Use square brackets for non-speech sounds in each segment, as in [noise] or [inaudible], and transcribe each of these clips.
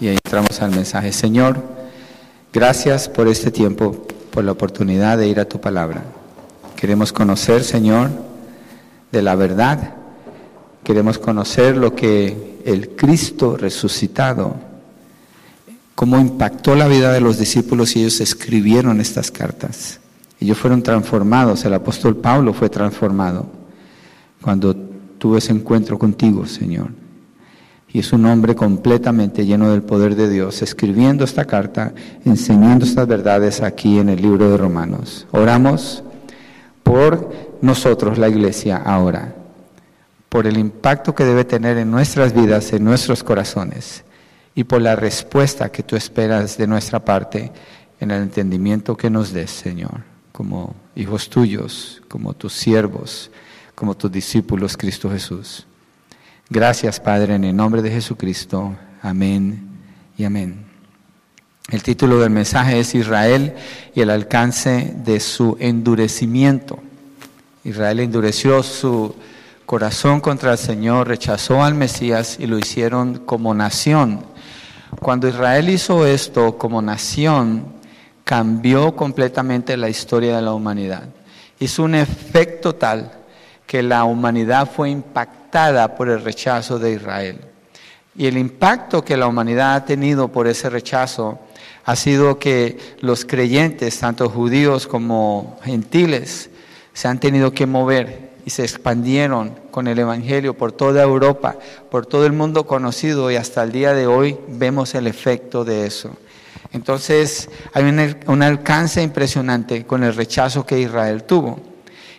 y ahí entramos al mensaje. Señor, gracias por este tiempo, por la oportunidad de ir a tu palabra. Queremos conocer, Señor, de la verdad. Queremos conocer lo que el Cristo resucitado, cómo impactó la vida de los discípulos y ellos escribieron estas cartas. Ellos fueron transformados, el apóstol Pablo fue transformado cuando tuvo ese encuentro contigo, Señor y es un hombre completamente lleno del poder de Dios, escribiendo esta carta, enseñando estas verdades aquí en el libro de Romanos. Oramos por nosotros, la iglesia, ahora, por el impacto que debe tener en nuestras vidas, en nuestros corazones, y por la respuesta que tú esperas de nuestra parte en el entendimiento que nos des, Señor, como hijos tuyos, como tus siervos, como tus discípulos, Cristo Jesús. Gracias, Padre, en el nombre de Jesucristo. Amén y amén. El título del mensaje es Israel y el alcance de su endurecimiento. Israel endureció su corazón contra el Señor, rechazó al Mesías y lo hicieron como nación. Cuando Israel hizo esto como nación, cambió completamente la historia de la humanidad. Hizo un efecto tal que la humanidad fue impactada por el rechazo de Israel. Y el impacto que la humanidad ha tenido por ese rechazo ha sido que los creyentes, tanto judíos como gentiles, se han tenido que mover y se expandieron con el Evangelio por toda Europa, por todo el mundo conocido y hasta el día de hoy vemos el efecto de eso. Entonces hay un, alcance impresionante con el rechazo que Israel tuvo.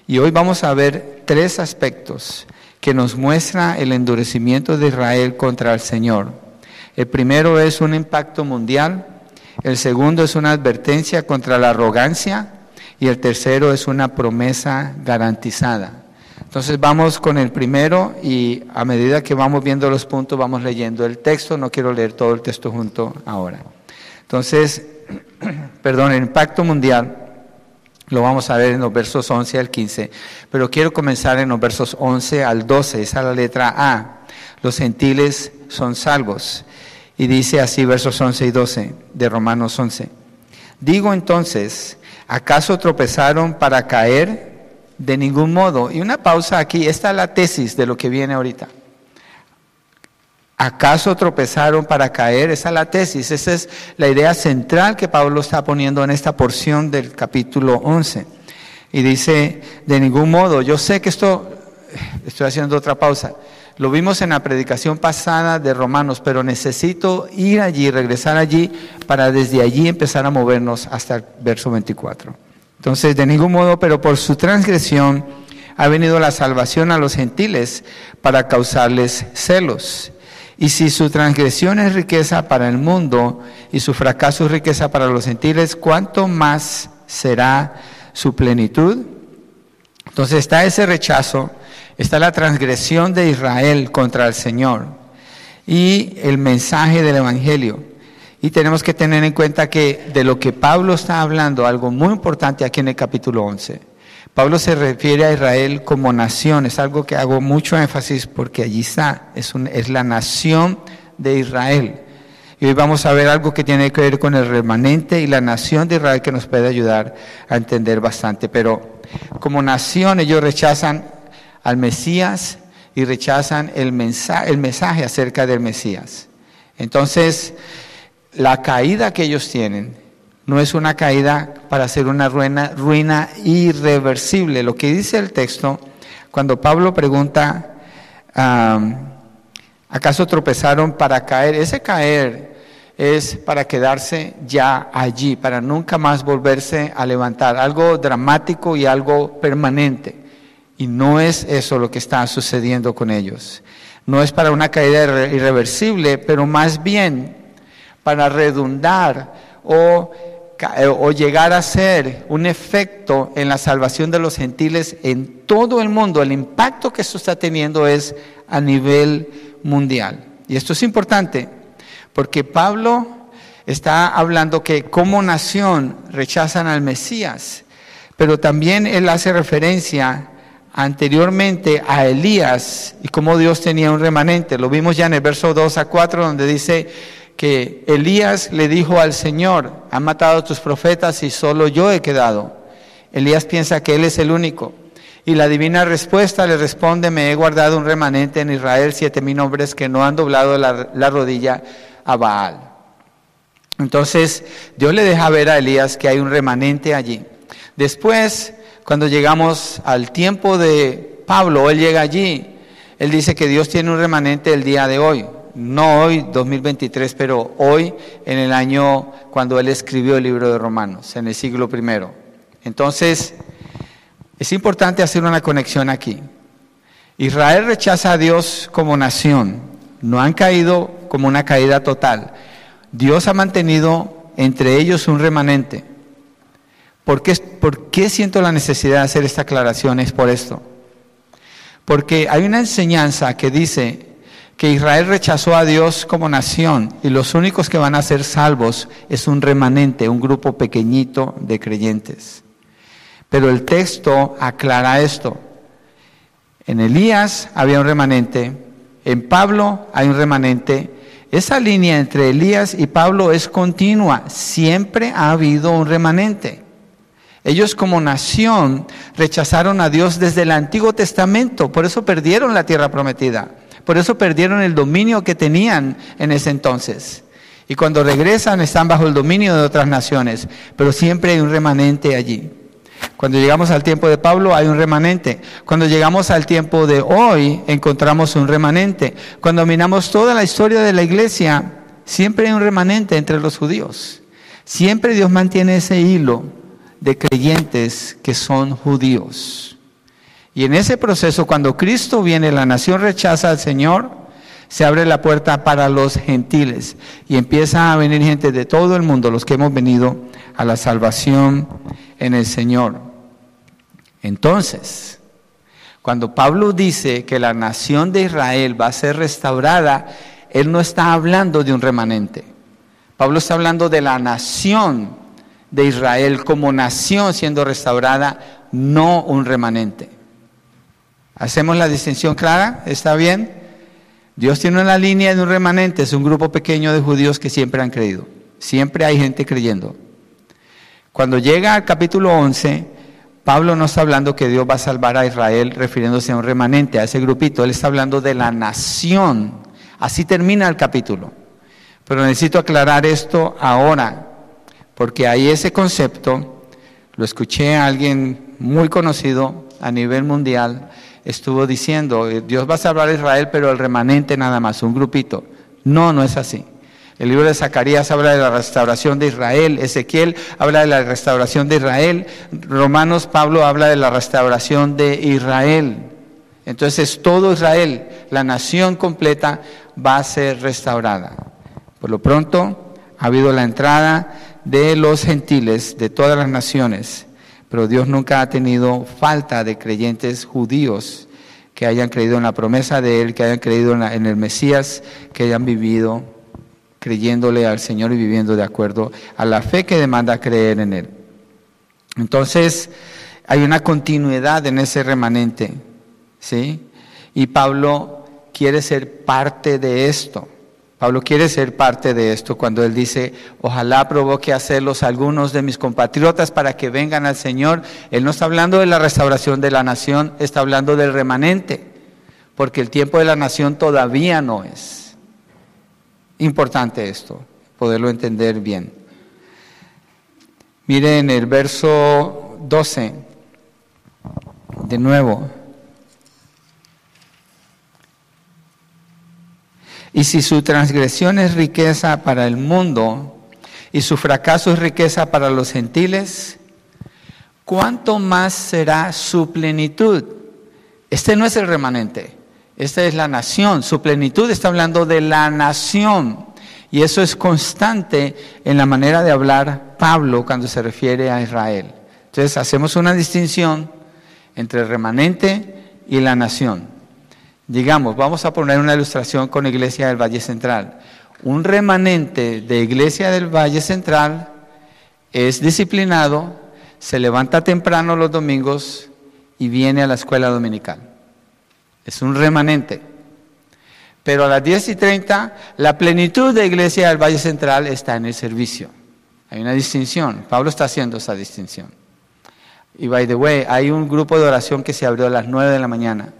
Y hoy vamos a ver tres aspectos que nos muestra el endurecimiento de Israel contra el Señor. El primero es un impacto mundial, el segundo es una advertencia contra la arrogancia y el tercero es una promesa garantizada. Entonces vamos con el primero y a medida que vamos viendo los puntos vamos leyendo el texto, no quiero leer todo el texto junto ahora. Entonces, [clears throat] perdón, el impacto mundial lo vamos a ver en los versos 11 al 15, pero quiero comenzar en los versos 11 al 12, esa es la letra A. Los gentiles son salvos. Y dice así versos 11 y 12 de Romanos 11. Digo entonces, ¿acaso tropezaron para caer? De ningún modo. Y una pausa aquí, esta es la tesis de lo que viene ahorita. ¿Acaso tropezaron para caer? Esa es la tesis, esa es la idea central que Pablo está poniendo en esta porción del capítulo 11. Y dice, de ningún modo, yo sé que esto, estoy haciendo otra pausa, lo vimos en la predicación pasada de Romanos, pero necesito ir allí, regresar allí, para desde allí empezar a movernos hasta el verso 24. Entonces, de ningún modo, pero por su transgresión ha venido la salvación a los gentiles para causarles celos. Y si su transgresión es riqueza para el mundo y su fracaso es riqueza para los gentiles, ¿cuánto más será su plenitud? Entonces está ese rechazo, está la transgresión de Israel contra el Señor y el mensaje del Evangelio. Y tenemos que tener en cuenta que de lo que Pablo está hablando, algo muy importante aquí en el capítulo 11, Pablo se refiere a Israel como nación, es algo que hago mucho énfasis porque allí está, es, es la nación de Israel. Y hoy vamos a ver algo que tiene que ver con el remanente y la nación de Israel que nos puede ayudar a entender bastante. Pero como nación ellos rechazan al Mesías y rechazan el el mensaje acerca del Mesías. Entonces, la caída que ellos tienen no es una caída para hacer una ruina, irreversible. Lo que dice el texto, cuando Pablo pregunta, ¿acaso tropezaron para caer? Ese caer es para quedarse ya allí, para nunca más volverse a levantar, algo dramático y algo permanente. Y no es eso lo que está sucediendo con ellos. No es para una caída irreversible, pero más bien para redundar o o llegar a ser un efecto en la salvación de los gentiles en todo el mundo, el impacto que esto está teniendo es a nivel mundial. Y esto es importante porque Pablo está hablando que como nación rechazan al Mesías, pero también él hace referencia anteriormente a Elías y cómo Dios tenía un remanente. Lo vimos ya en el verso 2 a 4 donde dice que Elías le dijo al Señor, han matado a tus profetas y solo yo he quedado. Elías piensa que él es el único. Y la divina respuesta le responde, me he guardado un remanente en Israel, siete mil hombres que no han doblado la, la rodilla a Baal. Entonces Dios le deja ver a Elías que hay un remanente allí. Después, cuando llegamos al tiempo de Pablo, él llega allí, él dice que Dios tiene un remanente el día de hoy no hoy 2023, pero hoy en el año cuando él escribió el libro de Romanos, en el siglo primero. Entonces, es importante hacer una conexión aquí. Israel rechaza a Dios como nación, no han caído como una caída total. Dios ha mantenido entre ellos un remanente. ¿Por qué, ¿Por qué siento la necesidad de hacer esta aclaración? Es por esto. Porque hay una enseñanza que dice que Israel rechazó a Dios como nación y los únicos que van a ser salvos es un remanente, un grupo pequeñito de creyentes. Pero el texto aclara esto. En Elías había un remanente, en Pablo hay un remanente. Esa línea entre Elías y Pablo es continua, siempre ha habido un remanente. Ellos como nación rechazaron a Dios desde el Antiguo Testamento, por eso perdieron la tierra prometida. Por eso perdieron el dominio que tenían en ese entonces. Y cuando regresan están bajo el dominio de otras naciones, pero siempre hay un remanente allí. Cuando llegamos al tiempo de Pablo hay un remanente. Cuando llegamos al tiempo de hoy encontramos un remanente. Cuando miramos toda la historia de la iglesia, siempre hay un remanente entre los judíos. Siempre Dios mantiene ese hilo de creyentes que son judíos. Y en ese proceso, cuando Cristo viene, la nación rechaza al Señor, se abre la puerta para los gentiles y empieza a venir gente de todo el mundo, los que hemos venido a la salvación en el Señor. Entonces, cuando Pablo dice que la nación de Israel va a ser restaurada, él no está hablando de un remanente. Pablo está hablando de la nación de Israel como nación siendo restaurada, no un remanente. ¿Hacemos la distinción clara? ¿Está bien? Dios tiene una línea de un remanente, es un grupo pequeño de judíos que siempre han creído. Siempre hay gente creyendo. Cuando llega al capítulo 11, Pablo no está hablando que Dios va a salvar a Israel refiriéndose a un remanente, a ese grupito. Él está hablando de la nación. Así termina el capítulo. Pero necesito aclarar esto ahora, porque hay ese concepto, lo escuché a alguien muy conocido a nivel mundial, estuvo diciendo, eh, Dios va a salvar a Israel, pero el remanente nada más, un grupito. No, no es así. El libro de Zacarías habla de la restauración de Israel, Ezequiel habla de la restauración de Israel, Romanos Pablo habla de la restauración de Israel. Entonces todo Israel, la nación completa, va a ser restaurada. Por lo pronto ha habido la entrada de los gentiles de todas las naciones pero Dios nunca ha tenido falta de creyentes judíos que hayan creído en la promesa de Él, que hayan creído en, el Mesías, que hayan vivido creyéndole al Señor y viviendo de acuerdo a la fe que demanda creer en Él. Entonces, hay una continuidad en ese remanente, ¿sí? Y Pablo quiere ser parte de esto. Pablo quiere ser parte de esto cuando él dice, ojalá provoque hacerlos algunos de mis compatriotas para que vengan al Señor. Él no está hablando de la restauración de la nación, está hablando del remanente, porque el tiempo de la nación todavía no es. Importante esto, poderlo entender bien. Miren el verso 12, de nuevo. Y si su transgresión es riqueza para el mundo y su fracaso es riqueza para los gentiles, ¿cuánto más será su plenitud? Este no es el remanente, esta es la nación. Su plenitud está hablando de la nación. Y eso es constante en la manera de hablar Pablo cuando se refiere a Israel. Entonces hacemos una distinción entre el remanente y la nación. Digamos, vamos a poner una ilustración con Iglesia del Valle Central. Un remanente de Iglesia del Valle Central es disciplinado, se levanta temprano los domingos y viene a la escuela dominical. Es un remanente. Pero a las 10 y 30, la plenitud de iglesia del Valle Central está en el servicio. Hay una distinción. Pablo está haciendo esa distinción. Y by the way, hay un grupo de oración que se abrió a las 9 de la mañana.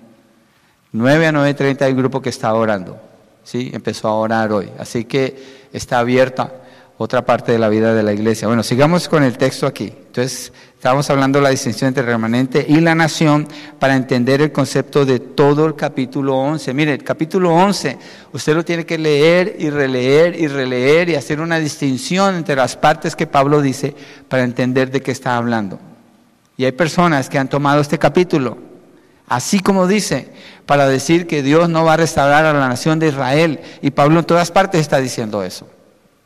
9 a 9.30 hay un grupo que está orando. ¿sí? Empezó a orar hoy. Así que está abierta otra parte de la vida de la iglesia. Bueno, sigamos con el texto aquí. Entonces, estábamos hablando de la distinción entre el remanente y la nación para entender el concepto de todo el capítulo 11. Mire, el capítulo 11, usted lo tiene que leer y releer y releer y hacer una distinción entre las partes que Pablo dice para entender de qué está hablando. Y hay personas que han tomado este capítulo, así como dice, para decir que Dios no va a restaurar a la nación de Israel. Y Pablo en todas partes está diciendo eso.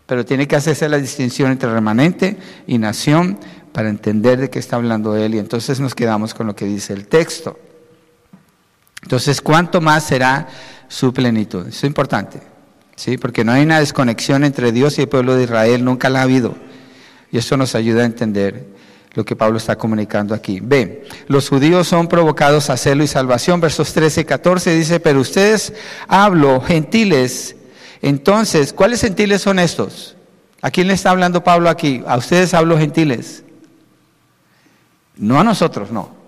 Pero tiene que hacerse la distinción entre remanente y nación para entender de qué está hablando él. Y entonces nos quedamos con lo que dice el texto. Entonces, ¿cuánto más será su plenitud? Eso es importante. ¿sí? Porque no hay una desconexión entre Dios y el pueblo de Israel, nunca la ha habido. Y eso nos ayuda a entender lo que Pablo está comunicando aquí. Ve, los judíos son provocados a celo y salvación. Versos 13 y 14 dice, pero ustedes hablo, gentiles. Entonces, ¿cuáles gentiles son estos? ¿A quién le está hablando Pablo aquí? A ustedes hablo gentiles. No a nosotros, no.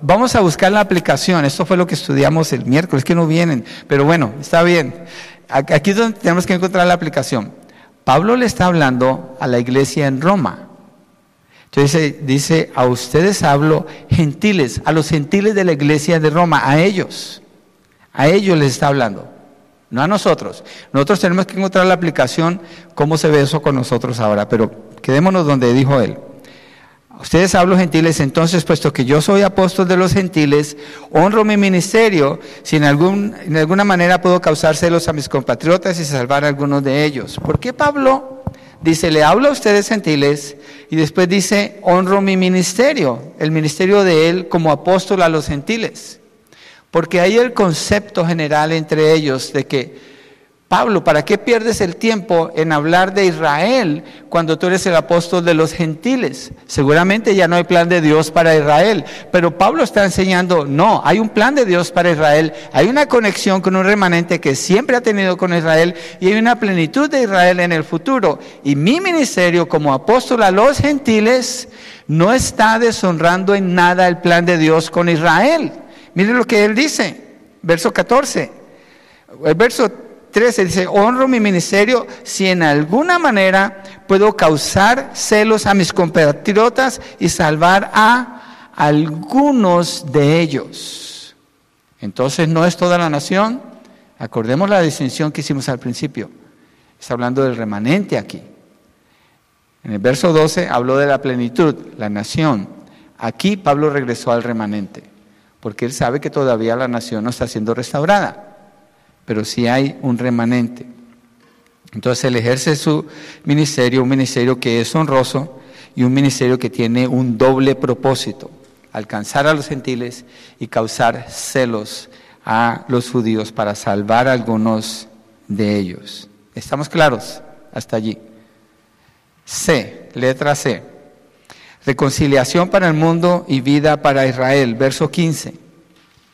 Vamos a buscar la aplicación. Esto fue lo que estudiamos el miércoles, que no vienen. Pero bueno, está bien. Aquí es donde tenemos que encontrar la aplicación. Pablo le está hablando a la iglesia en Roma. Entonces dice, a ustedes hablo gentiles, a los gentiles de la iglesia de Roma, a ellos. A ellos les está hablando, no a nosotros. Nosotros tenemos que encontrar la aplicación, cómo se ve eso con nosotros ahora, pero quedémonos donde dijo él. A ustedes hablo gentiles, entonces, puesto que yo soy apóstol de los gentiles, honro mi ministerio, si en, algún, en alguna manera puedo causar celos a mis compatriotas y salvar a algunos de ellos. ¿Por qué Pablo dice, le hablo a ustedes gentiles y después dice, honro mi ministerio, el ministerio de él como apóstol a los gentiles. Porque hay el concepto general entre ellos de que Pablo, ¿para qué pierdes el tiempo en hablar de Israel cuando tú eres el apóstol de los gentiles? Seguramente ya no hay plan de Dios para Israel, pero Pablo está enseñando, no, hay un plan de Dios para Israel, hay una conexión con un remanente que siempre ha tenido con Israel y hay una plenitud de Israel en el futuro. Y mi ministerio como apóstol a los gentiles no está deshonrando en nada el plan de Dios con Israel. Mire lo que él dice, verso 14. El verso 13 dice, honro mi ministerio si en alguna manera puedo causar celos a mis compatriotas y salvar a algunos de ellos. Entonces no es toda la nación. Acordemos la distinción que hicimos al principio. Está hablando del remanente aquí. En el verso 12 habló de la plenitud, la nación. Aquí Pablo regresó al remanente, porque él sabe que todavía la nación no está siendo restaurada pero sí hay un remanente. Entonces él ejerce su ministerio, un ministerio que es honroso y un ministerio que tiene un doble propósito, alcanzar a los gentiles y causar celos a los judíos para salvar a algunos de ellos. ¿Estamos claros hasta allí? C, letra C. Reconciliación para el mundo y vida para Israel, verso 15.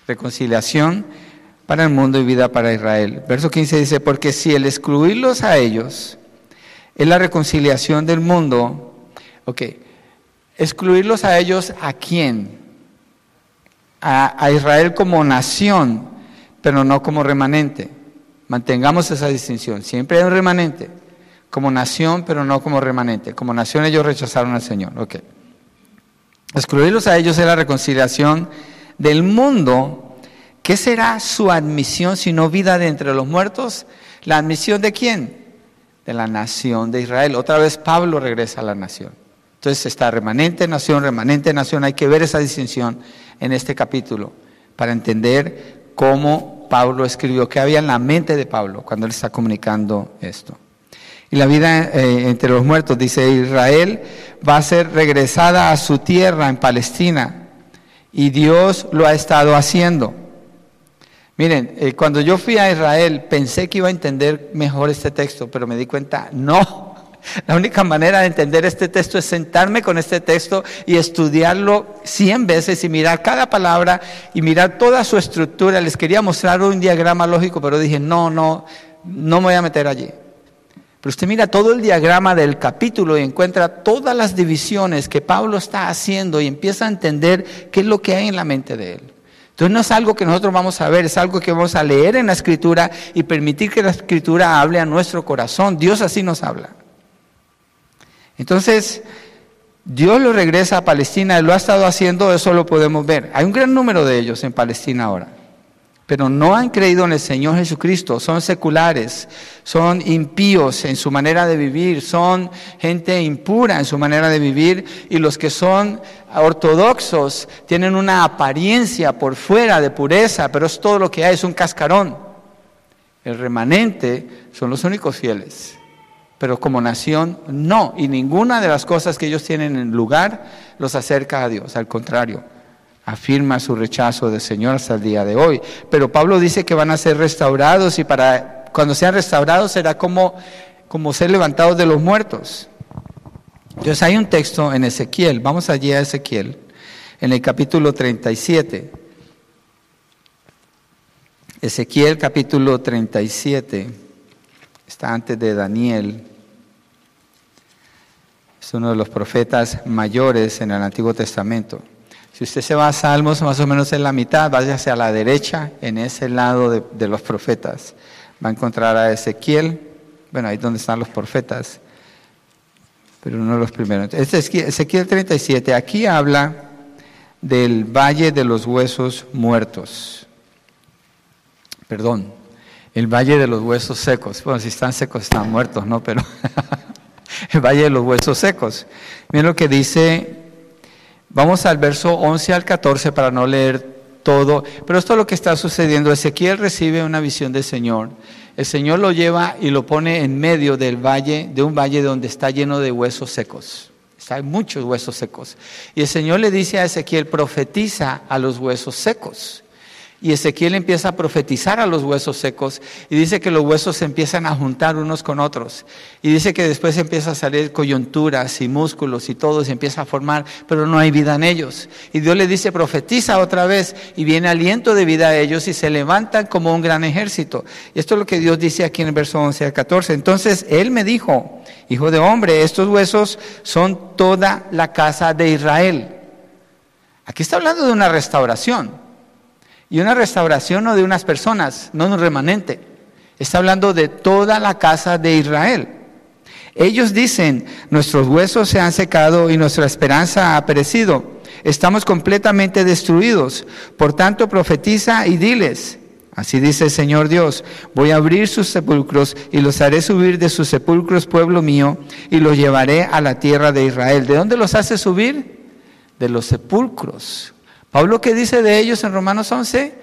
Reconciliación para el mundo y vida para Israel. Verso 15 dice, porque si el excluirlos a ellos es la reconciliación del mundo, ok, excluirlos a ellos a quién? A, Israel como nación, pero no como remanente. Mantengamos esa distinción. Siempre hay un remanente, como nación, pero no como remanente. Como nación ellos rechazaron al Señor. Ok. Excluirlos a ellos es la reconciliación del mundo ¿Qué será su admisión si no vida de entre los muertos? ¿La admisión de quién? De la nación de Israel. Otra vez Pablo regresa a la nación. Entonces está remanente nación, remanente nación. Hay que ver esa distinción en este capítulo para entender cómo Pablo escribió, qué había en la mente de Pablo cuando él está comunicando esto. Y la vida eh, entre los muertos, dice Israel, va a ser regresada a su tierra en Palestina. Y Dios lo ha estado haciendo. Miren, eh, cuando yo fui a Israel pensé que iba a entender mejor este texto, pero me di cuenta, no, [laughs] La única manera de entender este texto es sentarme con este texto y estudiarlo cien veces y mirar cada palabra y mirar toda su estructura. Les quería mostrar un diagrama lógico, pero dije, no, no, no me voy a meter allí. Pero usted mira todo el diagrama del capítulo y encuentra todas las divisiones que Pablo está haciendo y empieza a entender qué es lo que hay en la mente de él. Entonces no es algo que nosotros vamos a ver, es algo que vamos a leer en la escritura y permitir que la escritura hable a nuestro corazón. Dios así nos habla. Entonces, Dios lo regresa a Palestina, Él lo ha estado haciendo, eso lo podemos ver. Hay un gran número de ellos en Palestina ahora pero no han creído en el Señor Jesucristo, son seculares, son impíos en su manera de vivir, son gente impura en su manera de vivir y los que son ortodoxos tienen una apariencia por fuera de pureza, pero es todo lo que hay, es un cascarón. El remanente son los únicos fieles, pero como nación no, y ninguna de las cosas que ellos tienen en lugar los acerca a Dios, al contrario afirma su rechazo del Señor hasta el día de hoy. Pero Pablo dice que van a ser restaurados y para cuando sean restaurados será como, como ser levantados de los muertos. Entonces hay un texto en Ezequiel, vamos allí a Ezequiel, en el capítulo 37. Ezequiel capítulo 37, está antes de Daniel, es uno de los profetas mayores en el Antiguo Testamento. Si usted se va a Salmos, más o menos en la mitad, vaya hacia la derecha, en ese lado de, los profetas. Va a encontrar a Ezequiel, bueno, ahí donde están los profetas, pero uno de los primeros. Este es Ezequiel 37, aquí habla del valle de los huesos muertos. Perdón, el valle de los huesos secos. Bueno, si están secos están muertos, ¿no? Pero [laughs] el valle de los huesos secos. Miren lo que dice Vamos al verso 11 al 14 para no leer todo, pero esto es lo que está sucediendo. Ezequiel recibe una visión del Señor. El Señor lo lleva y lo pone en medio del valle, de un valle donde está lleno de huesos secos. Hay muchos huesos secos. Y el Señor le dice a Ezequiel, profetiza a los huesos secos. Y Ezequiel empieza a profetizar a los huesos secos y dice que los huesos se empiezan a juntar unos con otros. Y dice que después empieza a salir coyunturas y músculos y todo se empieza a formar, pero no hay vida en ellos. Y Dios le dice, profetiza otra vez y viene aliento de vida a ellos y se levantan como un gran ejército. Y esto es lo que Dios dice aquí en el verso 11 al 14. Entonces Él me dijo, hijo de hombre, estos huesos son toda la casa de Israel. Aquí está hablando de una restauración. Y una restauración no de unas personas, no de un remanente. Está hablando de toda la casa de Israel. Ellos dicen, nuestros huesos se han secado y nuestra esperanza ha perecido. Estamos completamente destruidos. Por tanto, profetiza y diles, así dice el Señor Dios, voy a abrir sus sepulcros y los haré subir de sus sepulcros, pueblo mío, y los llevaré a la tierra de Israel. ¿De dónde los hace subir? De los sepulcros. Pablo que dice de ellos en Romanos 11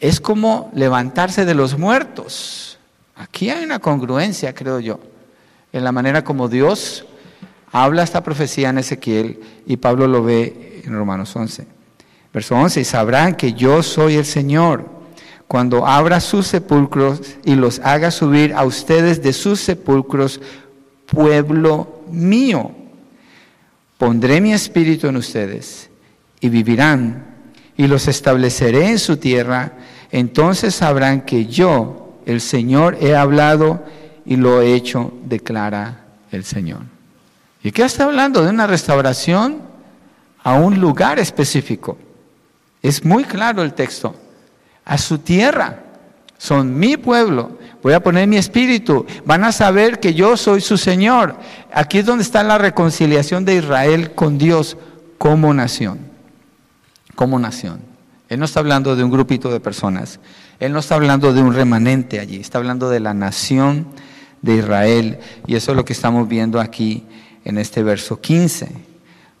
es como levantarse de los muertos. Aquí hay una congruencia, creo yo, en la manera como Dios habla esta profecía en Ezequiel y Pablo lo ve en Romanos 11. Verso 11, y sabrán que yo soy el Señor cuando abra sus sepulcros y los haga subir a ustedes de sus sepulcros, pueblo mío. Pondré mi espíritu en ustedes y vivirán, y los estableceré en su tierra, entonces sabrán que yo, el Señor, he hablado y lo he hecho, declara el Señor. ¿Y qué está hablando? De una restauración a un lugar específico. Es muy claro el texto. A su tierra. Son mi pueblo. Voy a poner mi espíritu. Van a saber que yo soy su Señor. Aquí es donde está la reconciliación de Israel con Dios como nación como nación. Él no está hablando de un grupito de personas, Él no está hablando de un remanente allí, está hablando de la nación de Israel. Y eso es lo que estamos viendo aquí en este verso 15.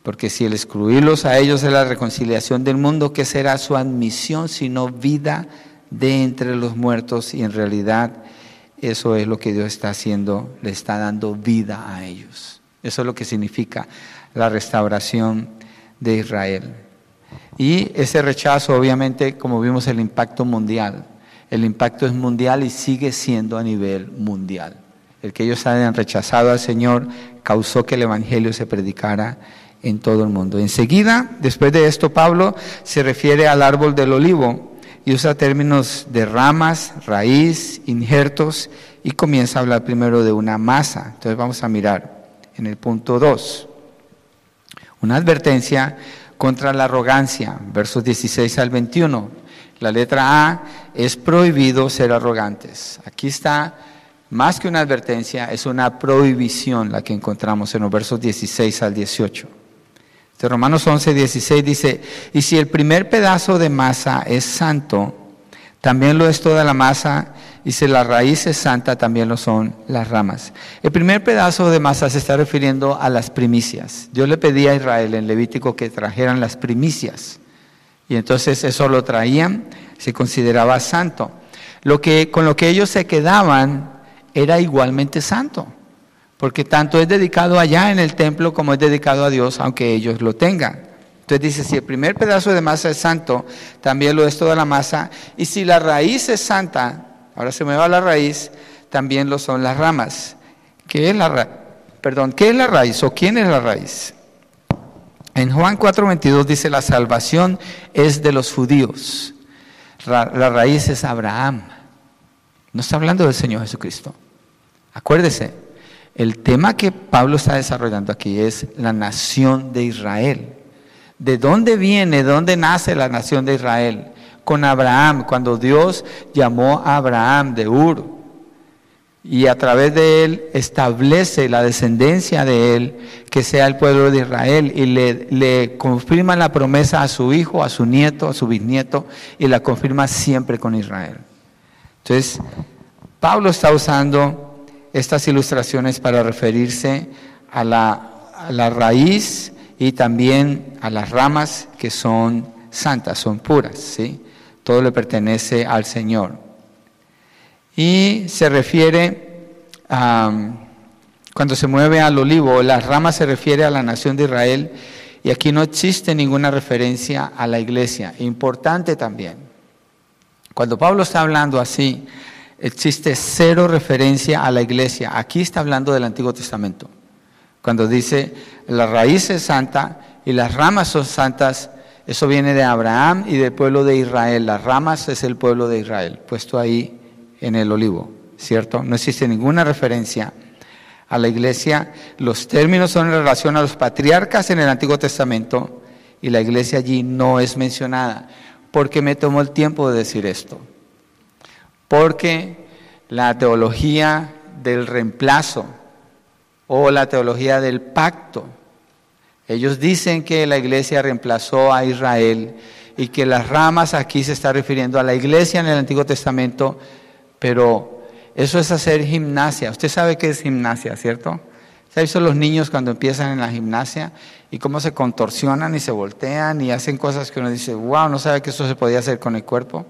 Porque si el excluirlos a ellos es la reconciliación del mundo, ¿qué será su admisión sino vida de entre los muertos? Y en realidad eso es lo que Dios está haciendo, le está dando vida a ellos. Eso es lo que significa la restauración de Israel. Y ese rechazo, obviamente, como vimos, el impacto mundial. El impacto es mundial y sigue siendo a nivel mundial. el que ellos hayan rechazado al Señor, causó que el Evangelio se predicara en todo el mundo. Enseguida, después de esto, Pablo se refiere al árbol del olivo y usa términos de ramas, raíz, injertos y comienza a hablar primero de una masa. Entonces vamos a mirar en el punto 2. Una advertencia contra la arrogancia, versos 16 al 21. La letra A es prohibido ser arrogantes. Aquí está más que una advertencia, es una prohibición la que encontramos en los versos 16 al 18. De Romanos 11, 16 dice, y si el primer pedazo de masa es santo, también lo es toda la masa, y si la raíz es santa, también lo son las ramas. El primer pedazo de masa se está refiriendo a las primicias. Dios le pedía a Israel en Levítico que trajeran las primicias, y entonces eso lo traían, se consideraba santo. Lo que, con lo que ellos se quedaban era igualmente santo porque tanto es dedicado allá en el templo como es dedicado a Dios, aunque ellos lo tengan. Entonces dice, si el primer pedazo de masa es santo, también lo es toda la masa, y si la raíz es santa, ahora se me va la raíz, también lo son las ramas. ¿Qué es la, perdón, ¿qué es la raíz o quién es la raíz? En Juan 4:22 dice, la salvación es de los judíos. La raíz es Abraham. No está hablando del Señor Jesucristo. Acuérdese, el tema que Pablo está desarrollando aquí es la nación de Israel. ¿De dónde viene, de dónde nace la nación de Israel? Con Abraham, cuando Dios llamó a Abraham de Ur y a través de él establece la descendencia de él, que sea el pueblo de Israel, y le, confirma la promesa a su hijo, a su nieto, a su bisnieto, y la confirma siempre con Israel. Entonces, Pablo está usando estas ilustraciones para referirse a la, raíz y también a las ramas que son santas, son puras, ¿sí? Todo le pertenece al Señor. Y se refiere a, cuando se mueve al olivo, las ramas se refiere a la nación de Israel y aquí no existe ninguna referencia a la iglesia. Importante también. Cuando Pablo está hablando así, existe cero referencia a la iglesia. Aquí está hablando del Antiguo Testamento. Cuando dice la raíz es santa y las ramas son santas, eso viene de Abraham y del pueblo de Israel. Las ramas es el pueblo de Israel, puesto ahí en el olivo, ¿cierto? No existe ninguna referencia a la iglesia. Los términos son en relación a los patriarcas en el Antiguo Testamento y la iglesia allí no es mencionada. porque me tomó el tiempo de decir esto? porque la teología del reemplazo o la teología del pacto, ellos dicen que la iglesia reemplazó a Israel y que las ramas aquí se está refiriendo a la iglesia en el Antiguo Testamento, pero eso es hacer gimnasia. Usted sabe qué es gimnasia, ¿cierto? ¿Se ha visto los niños cuando empiezan en la gimnasia y cómo se contorsionan y se voltean y hacen cosas que uno dice, wow, no sabe que eso se podía hacer con el cuerpo?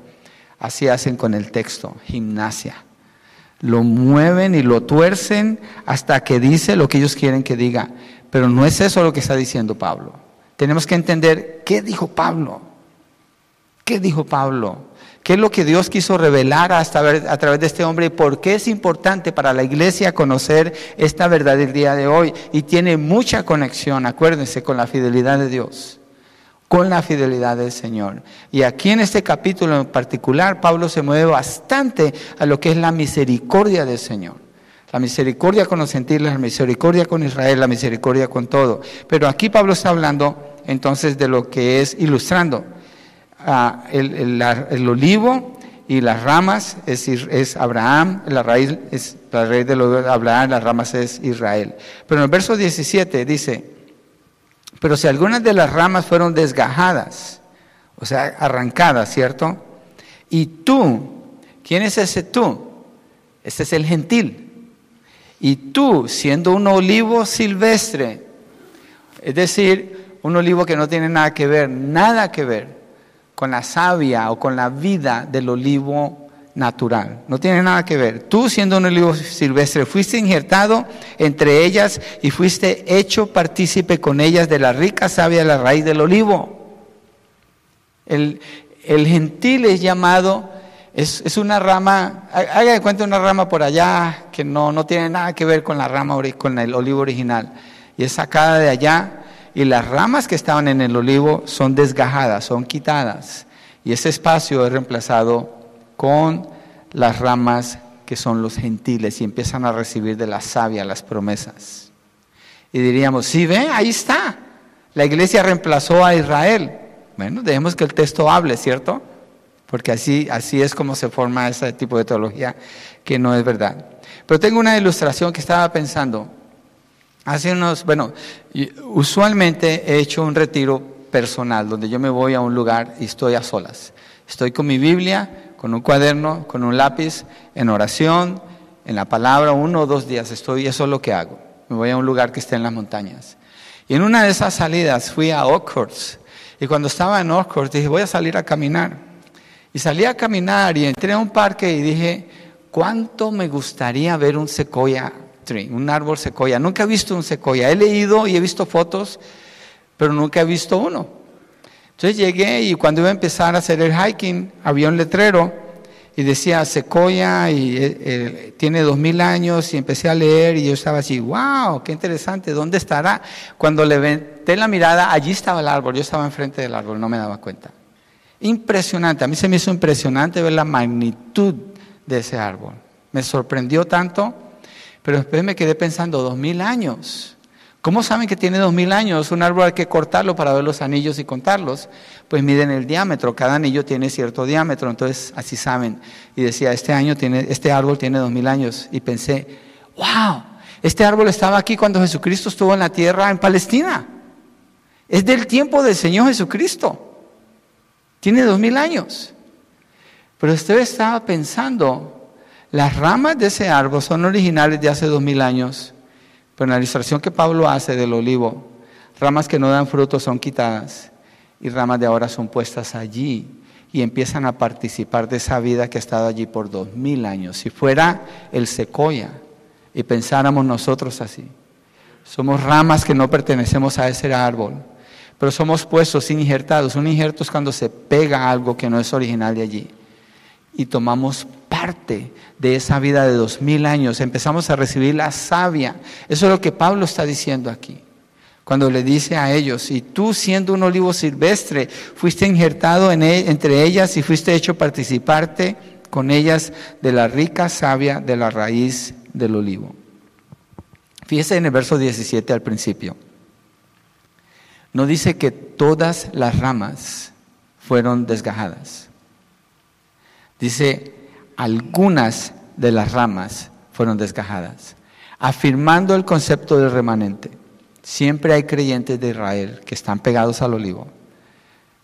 Así hacen con el texto, gimnasia. Lo mueven y lo tuercen hasta que dice lo que ellos quieren que diga. Pero no es eso lo que está diciendo Pablo. Tenemos que entender qué dijo Pablo. ¿Qué dijo Pablo? ¿Qué es lo que Dios quiso revelar hasta a través de este hombre? ¿Y por qué es importante para la iglesia conocer esta verdad del día de hoy? Y tiene mucha conexión, acuérdense, con la fidelidad de Dios con la fidelidad del Señor. Y aquí en este capítulo en particular, Pablo se mueve bastante a lo que es la misericordia del Señor. La misericordia con los gentiles, la misericordia con Israel, la misericordia con todo. Pero aquí Pablo está hablando entonces de lo que es ilustrando. Ah, el, el, olivo y las ramas es, es, Abraham, la raíz es la raíz de Abraham, las ramas es Israel. Pero en el verso 17 dice, pero si algunas de las ramas fueron desgajadas, o sea, arrancadas, ¿cierto? Y tú, ¿quién es ese tú? Este es el gentil. Y tú, siendo un olivo silvestre, es decir, un olivo que no tiene nada que ver, nada que ver con la savia o con la vida del olivo natural, no tiene nada que ver. Tú siendo un olivo silvestre fuiste injertado entre ellas y fuiste hecho partícipe con ellas de la rica savia de la raíz del olivo. El, el gentil es llamado Es, una rama, haga de cuenta una rama por allá que no, no tiene nada que ver con la rama, con el olivo original. Y es sacada de allá y las ramas que estaban en el olivo son desgajadas, son quitadas. Y ese espacio es reemplazado con las ramas que son los gentiles y empiezan a recibir de la savia las promesas. Y diríamos, sí, ve, ahí está. La iglesia reemplazó a Israel. Bueno, dejemos que el texto hable, ¿cierto? Porque así, así es como se forma ese tipo de teología que no es verdad. Pero tengo una ilustración que estaba pensando. Hace unos, bueno, usualmente he hecho un retiro personal donde yo me voy a un lugar y estoy a solas. Estoy con mi Biblia, con un cuaderno, con un lápiz, en oración, en la palabra, uno o dos días estoy, eso es lo que hago. Me voy a un lugar que esté en las montañas. Y en una de esas salidas fui a Oakhurst. Y cuando estaba en Oakhurst dije, voy a salir a caminar. Y salí a caminar y entré a un parque y dije, ¿cuánto me gustaría ver un sequoia tree, un árbol sequoia? Nunca he visto un sequoia. He leído y he visto fotos, pero nunca he visto uno. Entonces llegué y cuando iba a empezar a hacer el hiking, había un letrero y decía secoya y eh, eh, tiene dos mil años y empecé a leer y yo estaba así, wow, qué interesante, ¿dónde estará? Cuando levanté la mirada, allí estaba el árbol, yo estaba enfrente del árbol, no me daba cuenta. Impresionante, a mí se me hizo impresionante ver la magnitud de ese árbol. Me sorprendió tanto, pero después me quedé pensando, dos mil años. ¿Cómo saben que tiene dos mil años? Un árbol hay que cortarlo para ver los anillos y contarlos. Pues miden el diámetro, cada anillo tiene cierto diámetro, entonces así saben. Y decía, este, año tiene, este árbol tiene dos mil años. Y pensé, wow, este árbol estaba aquí cuando Jesucristo estuvo en la tierra en Palestina. Es del tiempo del Señor Jesucristo. Tiene dos mil años. Pero usted estaba pensando, las ramas de ese árbol son originales de hace dos mil años pero en la ilustración que Pablo hace del olivo, ramas que no dan fruto son quitadas y ramas de ahora son puestas allí y empiezan a participar de esa vida que ha estado allí por dos mil años. Si fuera el secoya y pensáramos nosotros así, somos ramas que no pertenecemos a ese árbol, pero somos puestos injertados. Un injerto es cuando se pega algo que no es original de allí y tomamos parte de esa vida de dos mil años, empezamos a recibir la savia. Eso es lo que Pablo está diciendo aquí. Cuando le dice a ellos, y tú siendo un olivo silvestre, fuiste injertado en e, entre ellas y fuiste hecho participarte con ellas de la rica savia de la raíz del olivo. Fíjese en el verso 17 al principio. No dice que todas las ramas fueron desgajadas. Dice, algunas de las ramas fueron desgajadas, afirmando el concepto del remanente. Siempre hay creyentes de Israel que están pegados al olivo,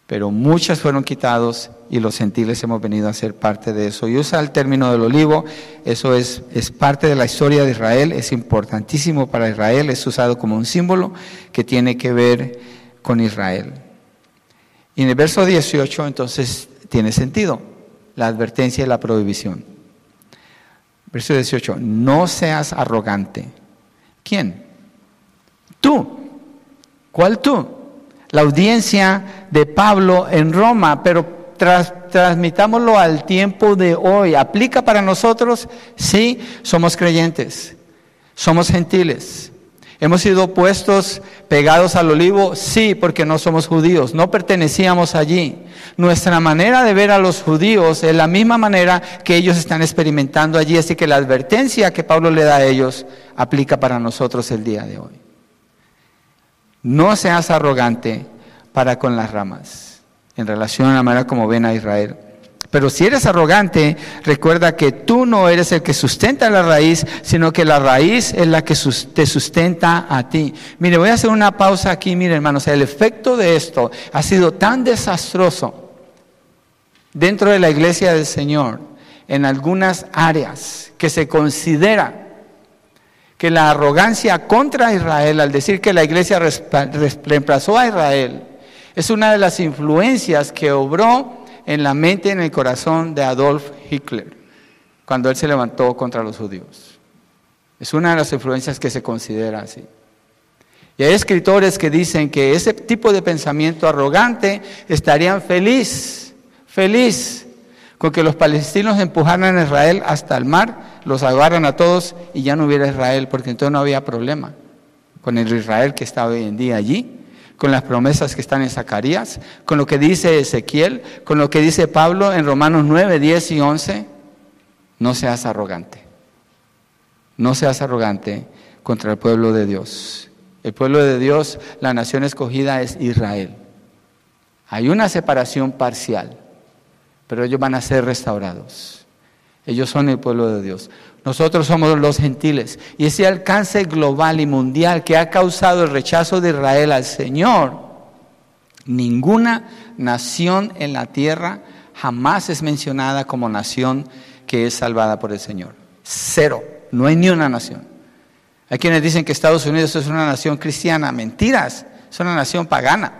pero muchas fueron quitados y los gentiles hemos venido a ser parte de eso. Y usa el término del olivo, eso es, es parte de la historia de Israel, es importantísimo para Israel, es usado como un símbolo que tiene que ver con Israel. Y en el verso 18 entonces tiene sentido la advertencia y la prohibición. Verso 18, no seas arrogante. ¿Quién? Tú. ¿Cuál tú? La audiencia de Pablo en Roma, pero transmitámoslo al tiempo de hoy. ¿Aplica para nosotros? Sí, somos creyentes, somos gentiles, ¿Hemos sido puestos pegados al olivo? Sí, porque no somos judíos, no pertenecíamos allí. Nuestra manera de ver a los judíos es la misma manera que ellos están experimentando allí, así que la advertencia que Pablo le da a ellos aplica para nosotros el día de hoy. No seas arrogante para con las ramas en relación a la manera como ven a Israel. Pero si eres arrogante, recuerda que tú no eres el que sustenta la raíz, sino que la raíz es la que te sustenta a ti. Mire, voy a hacer una pausa aquí, mire hermanos, el efecto de esto ha sido tan desastroso dentro de la iglesia del Señor en algunas áreas que se considera que la arrogancia contra Israel al decir que la iglesia reemplazó a Israel es una de las influencias que obró en la mente y en el corazón de Adolf Hitler cuando él se levantó contra los judíos. Es una de las influencias que se considera así. Y hay escritores que dicen que ese tipo de pensamiento arrogante estarían feliz, feliz Con que los palestinos empujaran a Israel hasta el mar, los agarran a todos y ya no hubiera Israel, porque entonces no había problema con el Israel que está hoy en día allí, con las promesas que están en Zacarías, con lo que dice Ezequiel, con lo que dice Pablo en Romanos 9, 10 y 11. No seas arrogante. No seas arrogante contra el pueblo de Dios. El pueblo de Dios, la nación escogida es Israel. Hay una separación parcial pero ellos van a ser restaurados. Ellos son el pueblo de Dios. Nosotros somos los gentiles. Y ese alcance global y mundial que ha causado el rechazo de Israel al Señor, ninguna nación en la tierra jamás es mencionada como nación que es salvada por el Señor. Cero. No hay ni una nación. Hay quienes dicen que Estados Unidos es una nación cristiana. Mentiras. Es una nación pagana.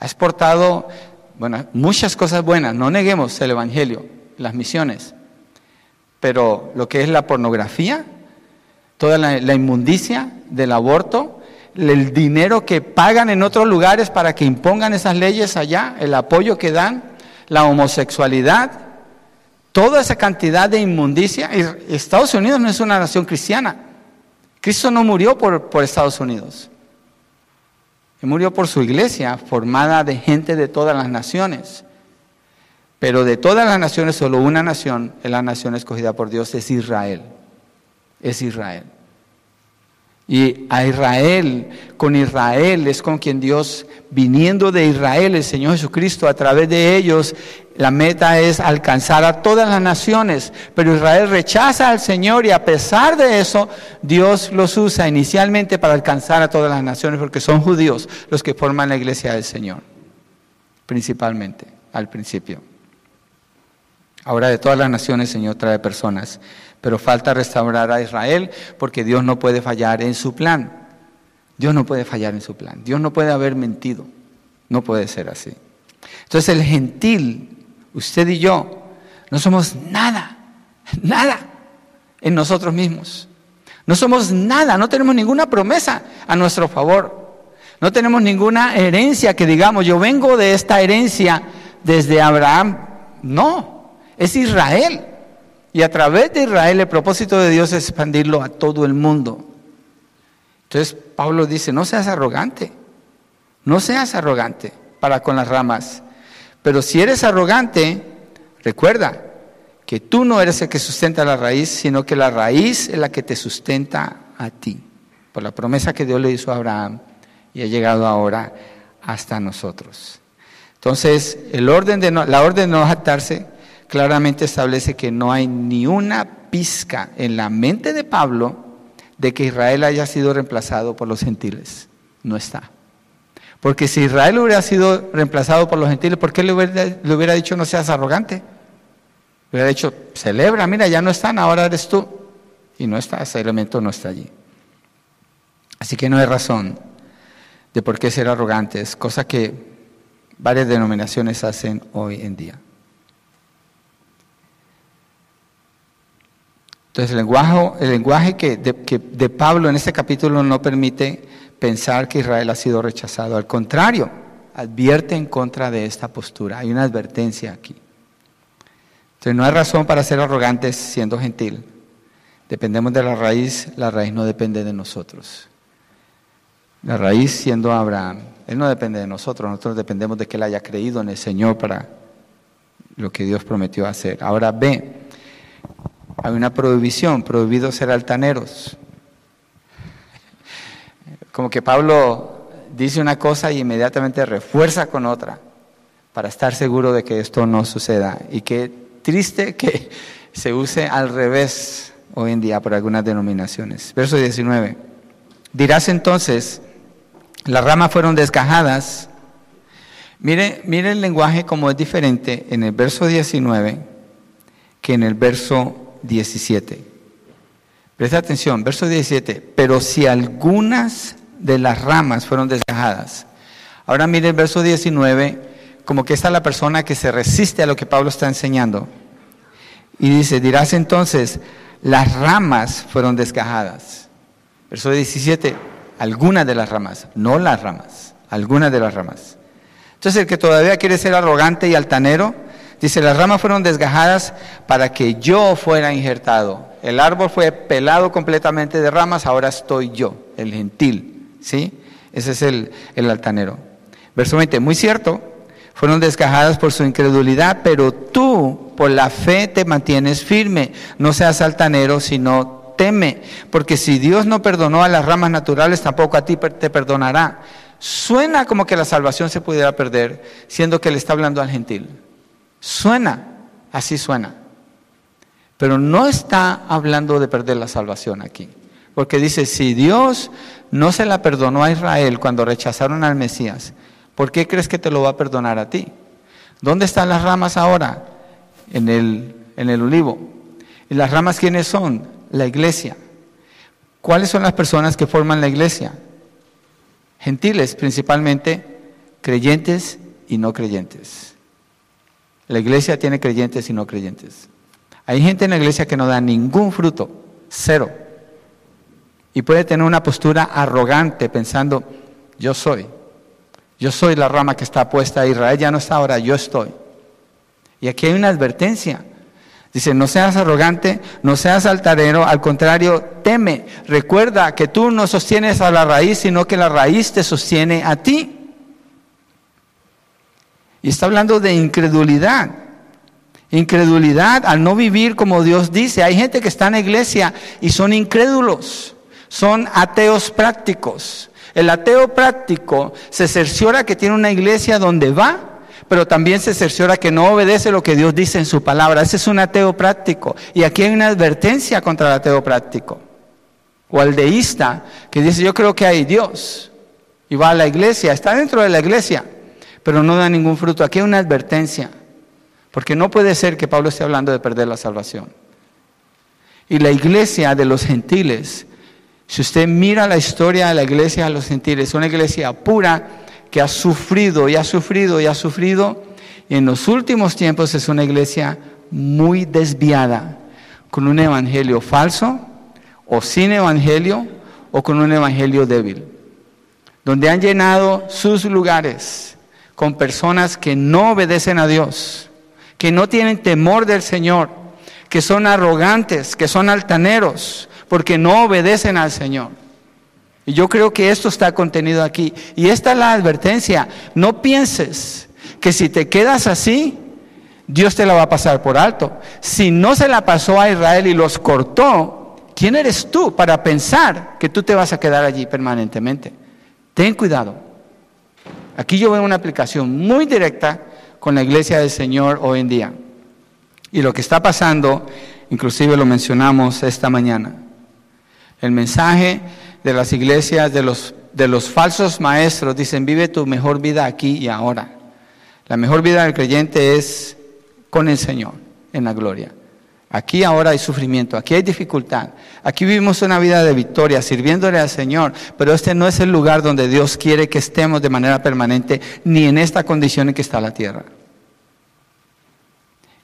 Ha exportado bueno, muchas cosas buenas, no neguemos el Evangelio, las misiones, pero lo que es la pornografía, toda la, inmundicia del aborto, el dinero que pagan en otros lugares para que impongan esas leyes allá, el apoyo que dan, la homosexualidad, toda esa cantidad de inmundicia. Estados Unidos no es una nación cristiana. Cristo no murió por, por Estados Unidos. Él murió por su iglesia, formada de gente de todas las naciones. Pero de todas las naciones, solo una nación es la nación escogida por Dios, es Israel. Es Israel. Y a Israel, con Israel es con quien Dios, viniendo de Israel, el Señor Jesucristo, a través de ellos, la meta es alcanzar a todas las naciones. Pero Israel rechaza al Señor y a pesar de eso, Dios los usa inicialmente para alcanzar a todas las naciones, porque son judíos los que forman la iglesia del Señor, principalmente, al principio. Ahora de todas las naciones Señor trae personas pero falta restaurar a Israel porque Dios no puede fallar en su plan. Dios no puede fallar en su plan. Dios no puede haber mentido. No puede ser así. Entonces el gentil, usted y yo, no somos nada, nada en nosotros mismos. No somos nada, no tenemos ninguna promesa a nuestro favor. No tenemos ninguna herencia que digamos, yo vengo de esta herencia desde Abraham. No, es Israel. Y a través de Israel el propósito de Dios es expandirlo a todo el mundo. Entonces Pablo dice, no seas arrogante, no seas arrogante para con las ramas. Pero si eres arrogante, recuerda que tú no eres el que sustenta la raíz, sino que la raíz es la que te sustenta a ti, por la promesa que Dios le hizo a Abraham y ha llegado ahora hasta nosotros. Entonces, el orden de la orden de no jactarse claramente establece que no hay ni una pizca en la mente de Pablo de que Israel haya sido reemplazado por los gentiles. No está. Porque si Israel hubiera sido reemplazado por los gentiles, ¿por qué le hubiera, dicho no seas arrogante? Le hubiera dicho, celebra, mira, ya no están, ahora eres tú. Y no está, ese elemento no está allí. Así que no hay razón de por qué ser arrogantes, cosa que varias denominaciones hacen hoy en día. Entonces el lenguaje, lenguaje que de, Pablo en este capítulo no permite pensar que Israel ha sido rechazado. Al contrario, advierte en contra de esta postura. Hay una advertencia aquí. Entonces no hay razón para ser arrogantes siendo gentil. Dependemos de la raíz, la raíz no depende de nosotros. La raíz siendo Abraham, él no depende de nosotros, nosotros dependemos de que él haya creído en el Señor para lo que Dios prometió hacer. Ahora ve, hay una prohibición, prohibido ser altaneros. Como que Pablo dice una cosa y inmediatamente refuerza con otra para estar seguro de que esto no suceda. Y qué triste que [laughs] se use al revés hoy en día por algunas denominaciones. Verso 19. Dirás entonces, las ramas fueron desgajadas. Mire, mire el lenguaje como es diferente en el verso 19 que en el verso 17. Presta atención, verso 17. Pero si algunas de las ramas fueron desgajadas. Ahora mire el verso 19, como que está la persona que se resiste a lo que Pablo está enseñando. Y dice, dirás entonces, las ramas fueron desgajadas. Verso 17, algunas de las ramas, no las ramas, algunas de las ramas. Entonces el que todavía quiere ser arrogante y altanero, Dice, las ramas fueron desgajadas para que yo fuera injertado. El árbol fue pelado completamente de ramas, ahora estoy yo, el gentil. ¿Sí? Ese es el, el altanero. Verso 20, muy cierto, fueron desgajadas por su incredulidad, pero tú por la fe te mantienes firme. No seas altanero, sino teme, porque si Dios no perdonó a las ramas naturales, tampoco a ti te perdonará. Suena como que la salvación se pudiera perder, siendo que le está hablando al gentil. Suena, así suena. Pero no está hablando de perder la salvación aquí. Porque dice, si Dios no se la perdonó a Israel cuando rechazaron al Mesías, ¿por qué crees que te lo va a perdonar a ti? ¿Dónde están las ramas ahora? En el, en el olivo. ¿Y las ramas quiénes son? La iglesia. ¿Cuáles son las personas que forman la iglesia? Gentiles principalmente, creyentes y no creyentes. La iglesia tiene creyentes y no creyentes. Hay gente en la iglesia que no da ningún fruto, cero. Y puede tener una postura arrogante pensando, yo soy, yo soy la rama que está puesta, Israel ya no está ahora, yo estoy. Y aquí hay una advertencia. Dice, no seas arrogante, no seas altarero, al contrario, teme. Recuerda que tú no sostienes a la raíz, sino que la raíz te sostiene a ti. Y está hablando de incredulidad. Incredulidad al no vivir como Dios dice. Hay gente que está en la iglesia y son incrédulos, son ateos prácticos. El ateo práctico se cerciora que tiene una iglesia donde va, pero también se cerciora que no obedece lo que Dios dice en su palabra. Ese es un ateo práctico. Y aquí hay una advertencia contra el ateo práctico. O al deísta que dice, yo creo que hay Dios. Y va a la iglesia, está dentro de la iglesia pero no da ningún fruto. Aquí hay una advertencia, porque no puede ser que Pablo esté hablando de perder la salvación. Y la iglesia de los gentiles, si usted mira la historia de la iglesia de los gentiles, es una iglesia pura que ha sufrido y ha sufrido y ha sufrido, y en los últimos tiempos es una iglesia muy desviada, con un evangelio falso, o sin evangelio, o con un evangelio débil, donde han llenado sus lugares con personas que no obedecen a Dios, que no tienen temor del Señor, que son arrogantes, que son altaneros, porque no obedecen al Señor. Y yo creo que esto está contenido aquí. Y esta es la advertencia. No pienses que si te quedas así, Dios te la va a pasar por alto. Si no se la pasó a Israel y los cortó, ¿quién eres tú para pensar que tú te vas a quedar allí permanentemente? Ten cuidado. Aquí yo veo una aplicación muy directa con la iglesia del Señor hoy en día. Y lo que está pasando, inclusive lo mencionamos esta mañana. El mensaje de las iglesias, de los, de los falsos maestros, dicen, vive tu mejor vida aquí y ahora. La mejor vida del creyente es con el Señor, en la gloria. Aquí ahora hay sufrimiento, aquí hay dificultad. Aquí vivimos una vida de victoria, sirviéndole al Señor, pero este no es el lugar donde Dios quiere que estemos de manera permanente, ni en esta condición en que está la tierra.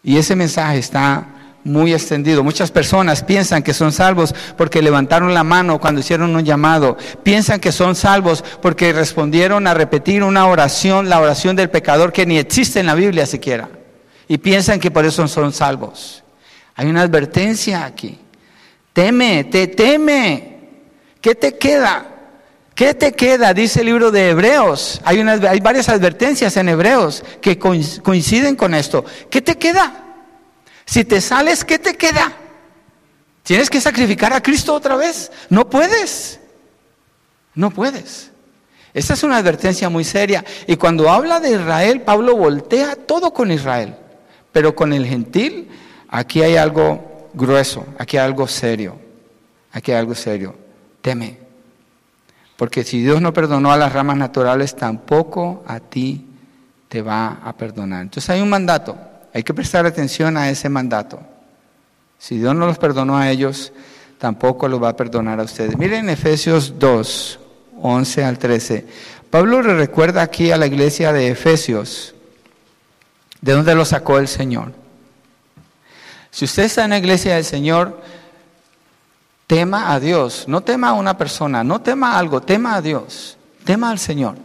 Y ese mensaje está muy extendido. Muchas personas piensan que son salvos porque levantaron la mano cuando hicieron un llamado. Piensan que son salvos porque respondieron a repetir una oración, la oración del pecador que ni existe en la Biblia siquiera. Y piensan que por eso son salvos. Hay una advertencia aquí. Teme, te teme. ¿Qué te queda? ¿Qué te queda? Dice el libro de Hebreos. Hay, hay varias advertencias en Hebreos que coinciden con esto. ¿Qué te queda? Si te sales, ¿qué te queda? ¿Tienes que sacrificar a Cristo otra vez? No puedes. No puedes. Esta es una advertencia muy seria. Y cuando habla de Israel, Pablo voltea todo con Israel. Pero con el gentil Aquí hay algo grueso, aquí hay algo serio, aquí hay algo serio. Teme. Porque si Dios no perdonó a las ramas naturales, tampoco a ti te va a perdonar. Entonces hay un mandato, hay que prestar atención a ese mandato. Si Dios no los perdonó a ellos, tampoco lo va a perdonar a ustedes. Miren Efesios 2, 11 al 13. Pablo le recuerda aquí a la iglesia de Efesios, de dónde lo sacó el Señor. Si usted está en la iglesia del Señor, tema a Dios, no tema a una persona, no tema a algo, tema a Dios, tema al Señor.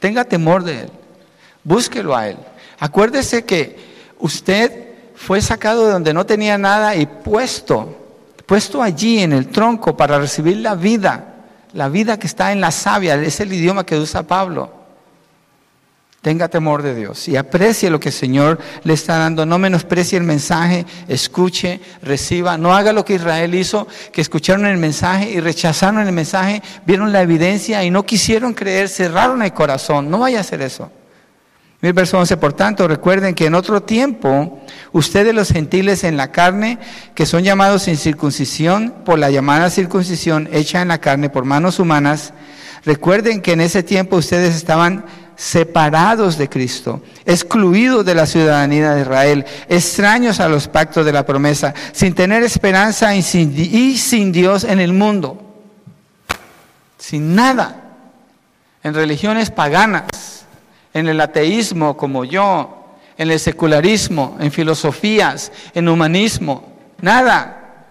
Tenga temor de Él, búsquelo a Él. Acuérdese que Usted fue sacado de donde no tenía nada y puesto, puesto allí en el tronco para recibir la vida, la vida que está en la savia, es el idioma que usa Pablo. Tenga temor de Dios y aprecie lo que el Señor le está dando. No menosprecie el mensaje, escuche, reciba. No haga lo que Israel hizo, que escucharon el mensaje y rechazaron el mensaje, vieron la evidencia y no quisieron creer, cerraron el corazón. No vaya a hacer eso. Mil verso 11, por tanto, recuerden que en otro tiempo, ustedes los gentiles en la carne, que son llamados sin circuncisión por la llamada circuncisión hecha en la carne por manos humanas, recuerden que en ese tiempo ustedes estaban separados de Cristo, excluidos de la ciudadanía de Israel, extraños a los pactos de la promesa, sin tener esperanza y sin, Dios en el mundo, sin nada, en religiones paganas en el ateísmo como yo, en el secularismo, en filosofías, en humanismo, nada.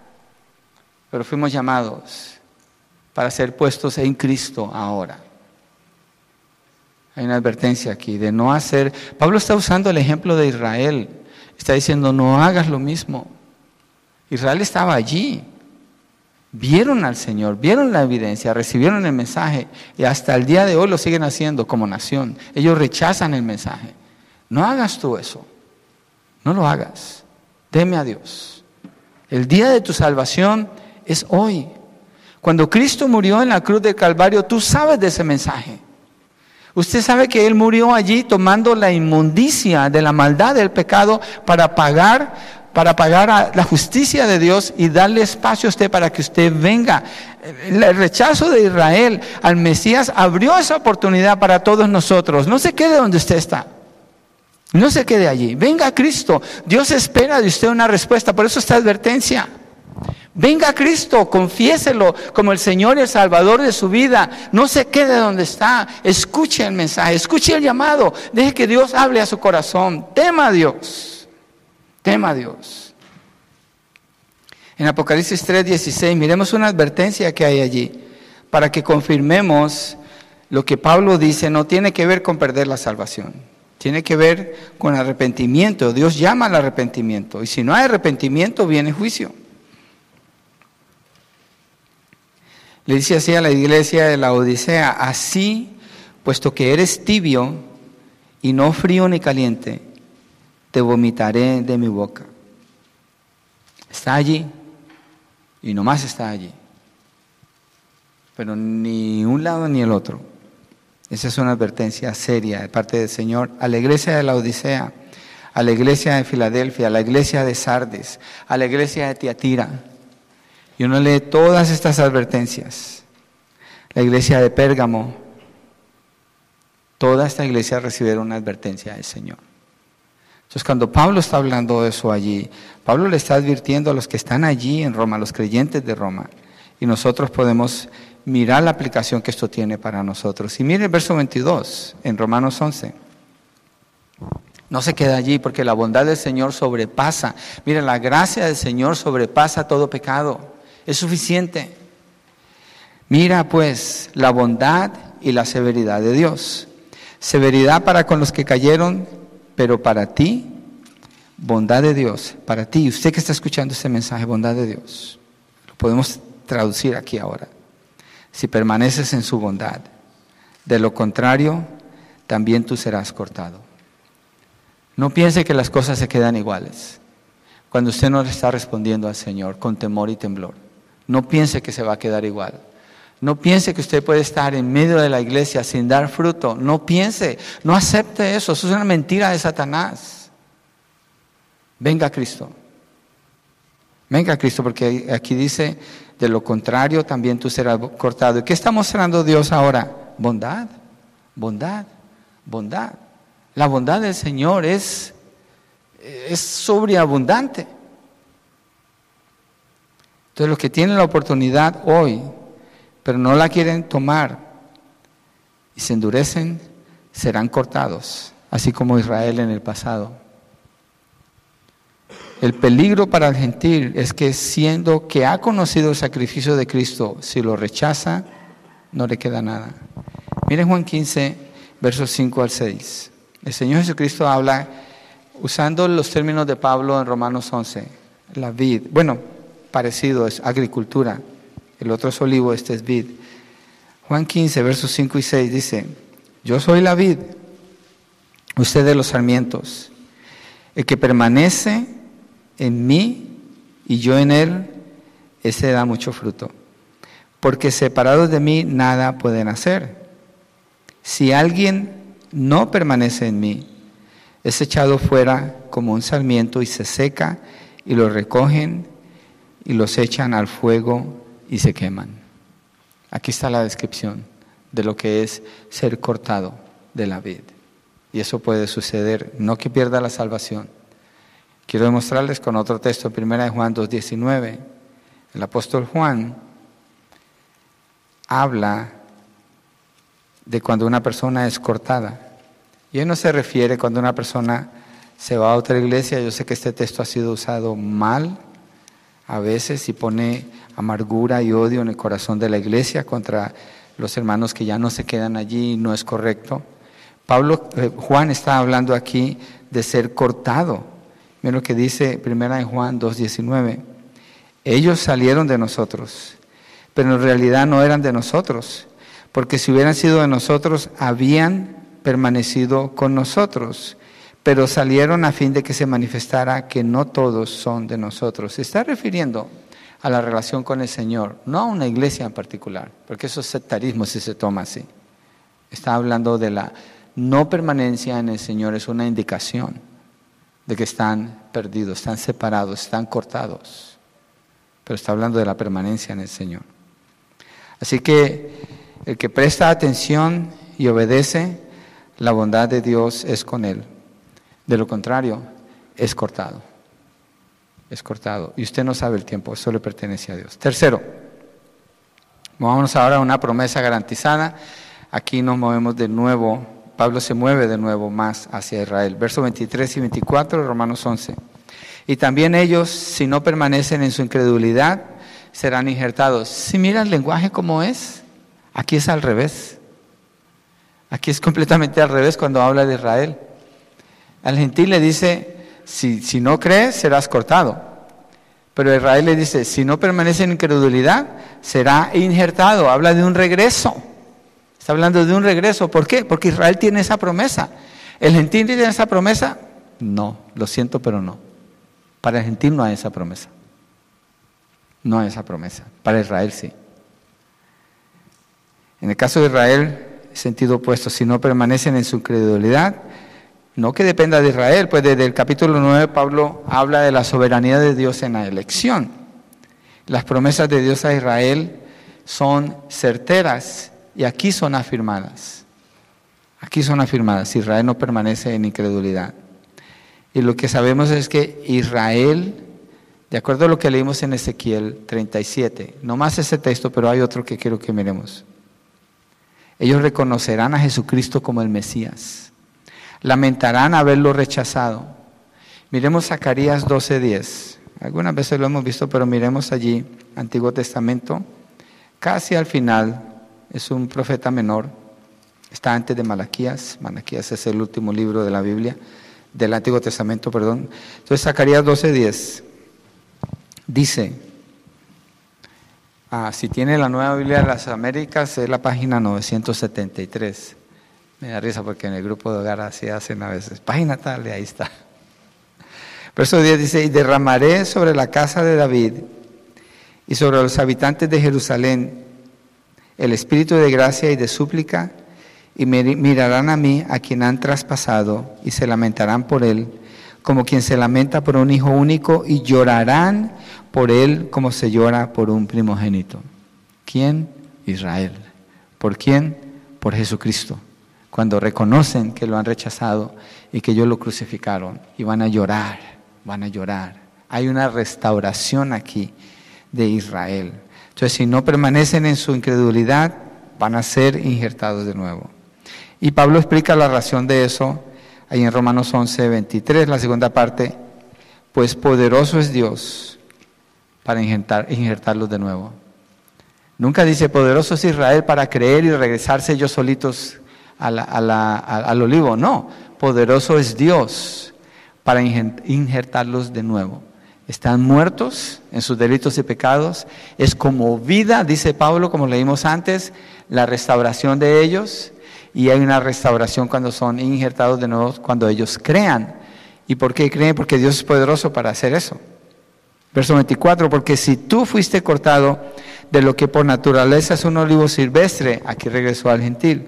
Pero fuimos llamados para ser puestos en Cristo ahora. Hay una advertencia aquí de no hacer. Pablo está usando el ejemplo de Israel. Está diciendo, no hagas lo mismo. Israel estaba allí. Vieron al Señor, vieron la evidencia, recibieron el mensaje y hasta el día de hoy lo siguen haciendo como nación. Ellos rechazan el mensaje. No hagas tú eso. No lo hagas. Teme a Dios. El día de tu salvación es hoy. Cuando Cristo murió en la cruz del Calvario, tú sabes de ese mensaje. Usted sabe que Él murió allí tomando la inmundicia de la maldad del pecado para pagar para pagar la justicia de Dios y darle espacio a usted para que usted venga. El rechazo de Israel al Mesías abrió esa oportunidad para todos nosotros. No se quede donde usted está. No se quede allí. Venga a Cristo. Dios espera de usted una respuesta. Por eso esta advertencia. Venga a Cristo, confiéselo como el Señor y el Salvador de su vida. No se quede donde está. Escuche el mensaje, escuche el llamado. Deje que Dios hable a su corazón. Tema a Dios. Tema a Dios. En Apocalipsis 3:16, miremos una advertencia que hay allí, para que confirmemos lo que Pablo dice, no tiene que ver con perder la salvación, tiene que ver con arrepentimiento. Dios llama al arrepentimiento, y si no hay arrepentimiento, viene juicio. Le dice así a la iglesia de la Odisea, así, puesto que eres tibio y no frío ni caliente, te vomitaré de mi boca. Está allí y nomás está allí. Pero ni un lado ni el otro. Esa es una advertencia seria de parte del Señor a la iglesia de la Odisea, a la iglesia de Filadelfia, a la iglesia de Sardes, a la iglesia de Tiatira. Y uno lee todas estas advertencias. La iglesia de Pérgamo, toda esta iglesia recibieron una advertencia del Señor. Entonces, cuando Pablo está hablando de eso allí, Pablo le está advirtiendo a los que están allí en Roma, a los creyentes de Roma, y nosotros podemos mirar la aplicación que esto tiene para nosotros. Y mire el verso 22 en Romanos 11. No se queda allí porque la bondad del Señor sobrepasa. Mire, la gracia del Señor sobrepasa todo pecado. Es suficiente. Mira pues la bondad y la severidad de Dios. Severidad para con los que cayeron pero para ti, bondad de Dios, para ti, usted que está escuchando este mensaje, bondad de Dios, lo podemos traducir aquí ahora. Si permaneces en su bondad, de lo contrario, también tú serás cortado. No piense que las cosas se quedan iguales. Cuando usted no le está respondiendo al Señor con temor y temblor, no piense que se va a quedar igual. No piense que usted puede estar en medio de la iglesia sin dar fruto. No piense, no acepte eso. Eso es una mentira de Satanás. Venga Cristo. Venga Cristo, porque aquí dice, de lo contrario también tú serás cortado. ¿Y qué está mostrando Dios ahora? Bondad, bondad, bondad. La bondad del Señor es, es sobreabundante. Entonces los que tienen la oportunidad hoy pero no la quieren tomar y se endurecen, serán cortados, así como Israel en el pasado. El peligro para el gentil es que siendo que ha conocido el sacrificio de Cristo, si lo rechaza, no le queda nada. Miren Juan 15, versos 5 al 6. El Señor Jesucristo habla usando los términos de Pablo en Romanos 11, la vid, bueno, parecido es agricultura, el otro es olivo, este es vid. Juan 15, versos 5 y 6 dice, yo soy la vid, usted de los sarmientos, el que permanece en mí y yo en él, ese da mucho fruto, porque separados de mí nada pueden hacer. Si alguien no permanece en mí, es echado fuera como un sarmiento y se seca y lo recogen y los echan al fuego y se queman. Aquí está la descripción de lo que es ser cortado de la vid. Y eso puede suceder, no que pierda la salvación. Quiero demostrarles con otro texto, 1 Juan 2.19. El apóstol Juan habla de cuando una persona es cortada. Y él no se refiere cuando una persona se va a otra iglesia. Yo sé que este texto ha sido usado mal a veces y pone amargura y odio en el corazón de la iglesia contra los hermanos que ya no se quedan allí, no es correcto. Pablo, eh, Juan está hablando aquí de ser cortado. Miren lo que dice primera en Juan 2.19. Ellos salieron de nosotros, pero en realidad no eran de nosotros, porque si hubieran sido de nosotros, habían permanecido con nosotros, pero salieron a fin de que se manifestara que no todos son de nosotros. Se está refiriendo a la relación con el Señor, no a una iglesia en particular, porque eso es sectarismo si se toma así. Está hablando de la no permanencia en el Señor, es una indicación de que están perdidos, están separados, están cortados, pero está hablando de la permanencia en el Señor. Así que el que presta atención y obedece la bondad de Dios es con él. De lo contrario, es cortado. Es cortado. Y usted no sabe el tiempo, eso le pertenece a Dios. Tercero, vámonos ahora a una promesa garantizada. Aquí nos movemos de nuevo, Pablo se mueve de nuevo más hacia Israel. Versos 23 y 24, Romanos 11. Y también ellos, si no permanecen en su incredulidad, serán injertados. Si mira el lenguaje como es, aquí es al revés. Aquí es completamente al revés cuando habla de Israel. Al gentil le dice, si, si no crees, serás cortado. Pero Israel le dice, si no permanece en incredulidad, será injertado. Habla de un regreso. Está hablando de un regreso. ¿Por qué? Porque Israel tiene esa promesa. ¿El gentil tiene esa promesa? No, lo siento, pero no. Para el gentil no hay esa promesa. No hay esa promesa. Para Israel sí. En el caso de Israel, sentido opuesto, si no permanecen en su credulidad, no que dependa de Israel, pues desde el capítulo 9 Pablo habla de la soberanía de Dios en la elección. Las promesas de Dios a Israel son certeras y aquí son afirmadas. Aquí son afirmadas. Israel no permanece en incredulidad. Y lo que sabemos es que Israel, de acuerdo a lo que leímos en Ezequiel 37, no más ese texto, pero hay otro que quiero que miremos. Ellos reconocerán a Jesucristo como el Mesías. Lamentarán haberlo rechazado. Miremos Zacarías 12:10. Algunas veces lo hemos visto, pero miremos allí, Antiguo Testamento, casi al final, es un profeta menor, está antes de Malaquías, Malaquías es el último libro de la Biblia, del Antiguo Testamento, perdón. Entonces Zacarías 12:10 dice, Ah, si tiene la nueva Biblia de las Américas, es la página 973. Risa porque en el grupo de hogar así hacen a veces. Página tal, y ahí está. Verso 10 dice, y derramaré sobre la casa de David y sobre los habitantes de Jerusalén el espíritu de gracia y de súplica, y mirarán a mí, a quien han traspasado, y se lamentarán por él, como quien se lamenta por un hijo único, y llorarán por él como se llora por un primogénito. ¿Quién? Israel. ¿Por quién? Por Jesucristo. Cuando reconocen que lo han rechazado y que ellos lo crucificaron y van a llorar, van a llorar. Hay una restauración aquí de Israel. Entonces, si no permanecen en su incredulidad, van a ser injertados de nuevo. Y Pablo explica la razón de eso ahí en Romanos 11, 23, la segunda parte. Pues poderoso es Dios para injertar, injertarlos de nuevo. Nunca dice, poderoso es Israel para creer y regresarse ellos solitos al olivo. No, poderoso es Dios para injertarlos de nuevo. Están muertos en sus delitos y pecados. Es como vida, dice Pablo, como leímos antes, la restauración de ellos. Y hay una restauración cuando son injertados de nuevo, cuando ellos crean. ¿Y por qué creen? Porque Dios es poderoso para hacer eso. Verso 24, porque si tú fuiste cortado de lo que por naturaleza es un olivo silvestre, aquí regresó al gentil,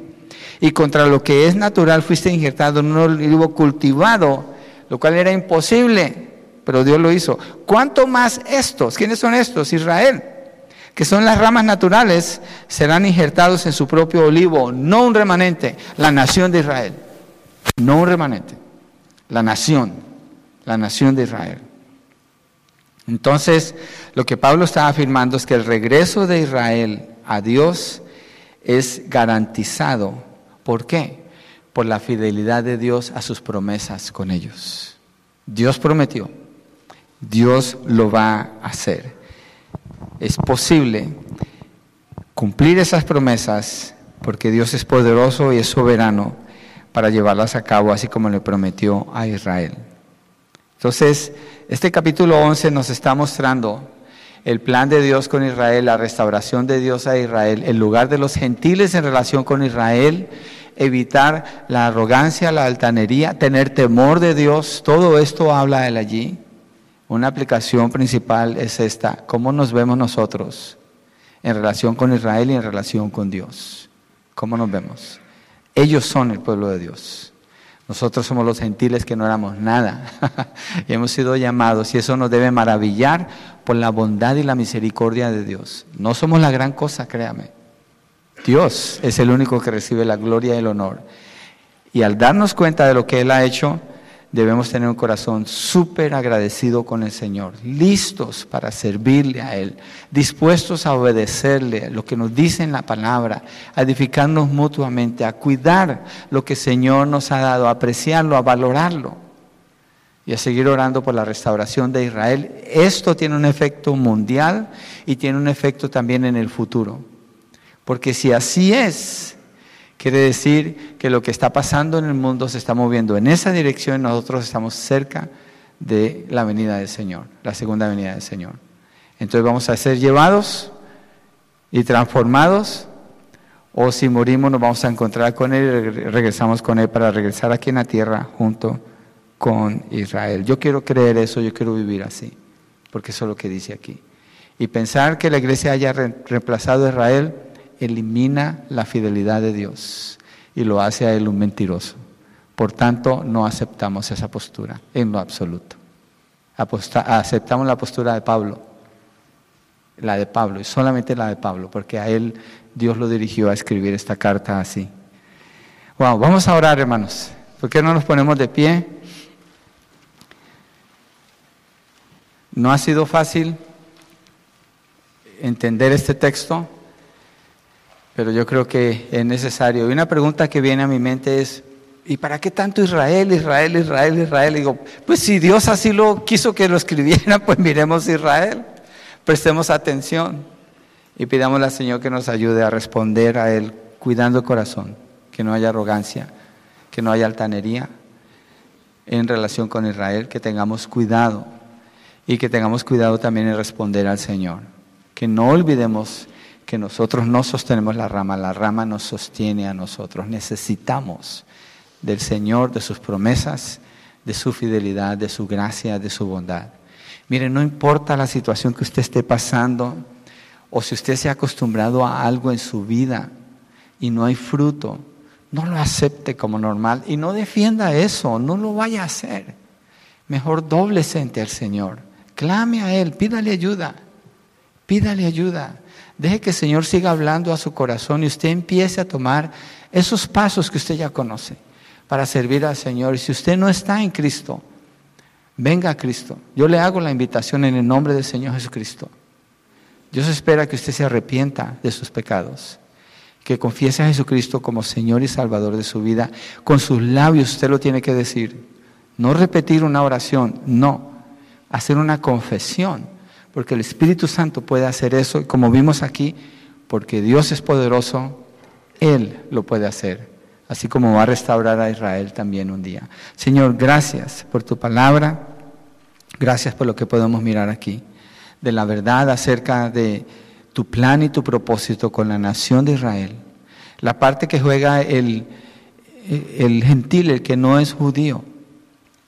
y contra lo que es natural fuiste injertado en un olivo cultivado, lo cual era imposible, pero Dios lo hizo. ¿Cuánto más estos? ¿Quiénes son estos? Israel, que son las ramas naturales, serán injertados en su propio olivo, no un remanente, la nación de Israel, no un remanente, la nación, la nación de Israel. Entonces, lo que Pablo está afirmando es que el regreso de Israel a Dios es garantizado. ¿Por qué? Por la fidelidad de Dios a sus promesas con ellos. Dios prometió, Dios lo va a hacer. Es posible cumplir esas promesas porque Dios es poderoso y es soberano para llevarlas a cabo así como le prometió a Israel. Entonces, este capítulo 11 nos está mostrando el plan de Dios con Israel, la restauración de Dios a Israel, el lugar de los gentiles en relación con Israel, evitar la arrogancia, la altanería, tener temor de Dios, todo esto habla él allí. Una aplicación principal es esta, cómo nos vemos nosotros en relación con Israel y en relación con Dios. ¿Cómo nos vemos? Ellos son el pueblo de Dios. Nosotros somos los gentiles que no éramos nada [laughs] y hemos sido llamados y eso nos debe maravillar por la bondad y la misericordia de Dios. No somos la gran cosa, créame. Dios es el único que recibe la gloria y el honor. Y al darnos cuenta de lo que Él ha hecho, debemos tener un corazón súper agradecido con el Señor, listos para servirle a Él, dispuestos a obedecerle lo que nos dice en la palabra, a edificarnos mutuamente, a cuidar lo que el Señor nos ha dado, a apreciarlo, a valorarlo y a seguir orando por la restauración de Israel. Esto tiene un efecto mundial y tiene un efecto también en el futuro. Porque si así es, Quiere decir que lo que está pasando en el mundo se está moviendo en esa dirección nosotros estamos cerca de la venida del Señor, la segunda venida del Señor. Entonces vamos a ser llevados y transformados o si morimos nos vamos a encontrar con Él y regresamos con Él para regresar aquí en la tierra junto con Israel. Yo quiero creer eso, yo quiero vivir así, porque eso es lo que dice aquí. Y pensar que la iglesia haya reemplazado a Israel elimina la fidelidad de Dios y lo hace a él un mentiroso. Por tanto, no aceptamos esa postura en lo absoluto. aceptamos la postura de Pablo, la de Pablo, y solamente la de Pablo, porque a él Dios lo dirigió a escribir esta carta así. Wow, vamos a orar, hermanos. ¿Por qué no nos ponemos de pie? No ha sido fácil entender este texto pero yo creo que es necesario. Y una pregunta que viene a mi mente es, ¿y para qué tanto Israel, Israel, Israel, Israel? Y digo, pues si Dios así lo quiso que lo escribiera, [laughs] pues miremos Israel, prestemos atención y pidamos al Señor que nos ayude a responder a Él cuidando el corazón, que no haya arrogancia, que no haya altanería en relación con Israel, que tengamos cuidado y que tengamos cuidado también en responder al Señor, que no olvidemos que nosotros no sostenemos la rama, la rama nos sostiene a nosotros. Necesitamos del Señor, de sus promesas, de su fidelidad, de su gracia, de su bondad. Mire, no importa la situación que usted esté pasando o si usted se ha acostumbrado a algo en su vida y no hay fruto, no lo acepte como normal y no defienda eso, no lo vaya a hacer. Mejor doblese ante el Señor, clame a Él, pídale ayuda, pídale ayuda. Deje que el Señor siga hablando a su corazón y usted empiece a tomar esos pasos que usted ya conoce para servir al Señor. Y si usted no está en Cristo, venga a Cristo. Yo le hago la invitación en el nombre del Señor Jesucristo. Dios espera que usted se arrepienta de sus pecados, que confiese a Jesucristo como Señor y Salvador de su vida. Con sus labios usted lo tiene que decir. No repetir una oración, no, hacer una confesión porque el Espíritu Santo puede hacer eso, como vimos aquí, porque Dios es poderoso, Él lo puede hacer así como va a restaurar a Israel también un día. Señor, gracias por tu palabra, gracias por lo que podemos mirar aquí, de la verdad acerca de tu plan y tu propósito con la nación de Israel, la parte que juega el, el gentil, el que no es judío,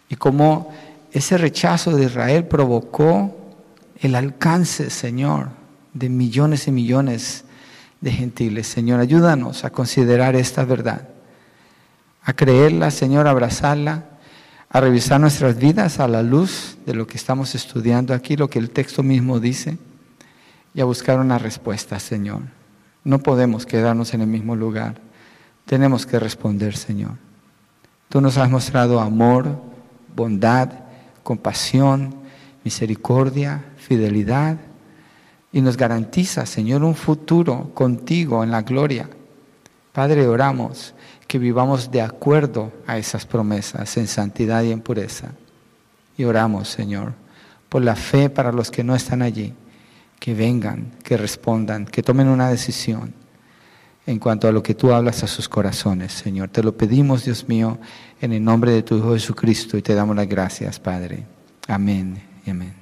y cómo ese rechazo de Israel provocó el alcance, Señor, de millones y millones de gentiles. Señor, ayúdanos a considerar esta verdad, a creerla, Señor, a abrazarla, a revisar nuestras vidas a la luz de lo que estamos estudiando aquí, lo que el texto mismo dice, y a buscar una respuesta, Señor. No podemos quedarnos en el mismo lugar. Tenemos que responder, Señor. Tú nos has mostrado amor, bondad, compasión, misericordia, fidelidad y nos garantiza, Señor, un futuro contigo en la gloria. Padre, oramos que vivamos de acuerdo a esas promesas en santidad y en pureza. Y oramos, Señor, por la fe para los que no están allí, que vengan, que respondan, que tomen una decisión en cuanto a lo que tú hablas a sus corazones, Señor. Te lo pedimos, Dios mío, en el nombre de tu Hijo Jesucristo y te damos las gracias, Padre. Amén y amén.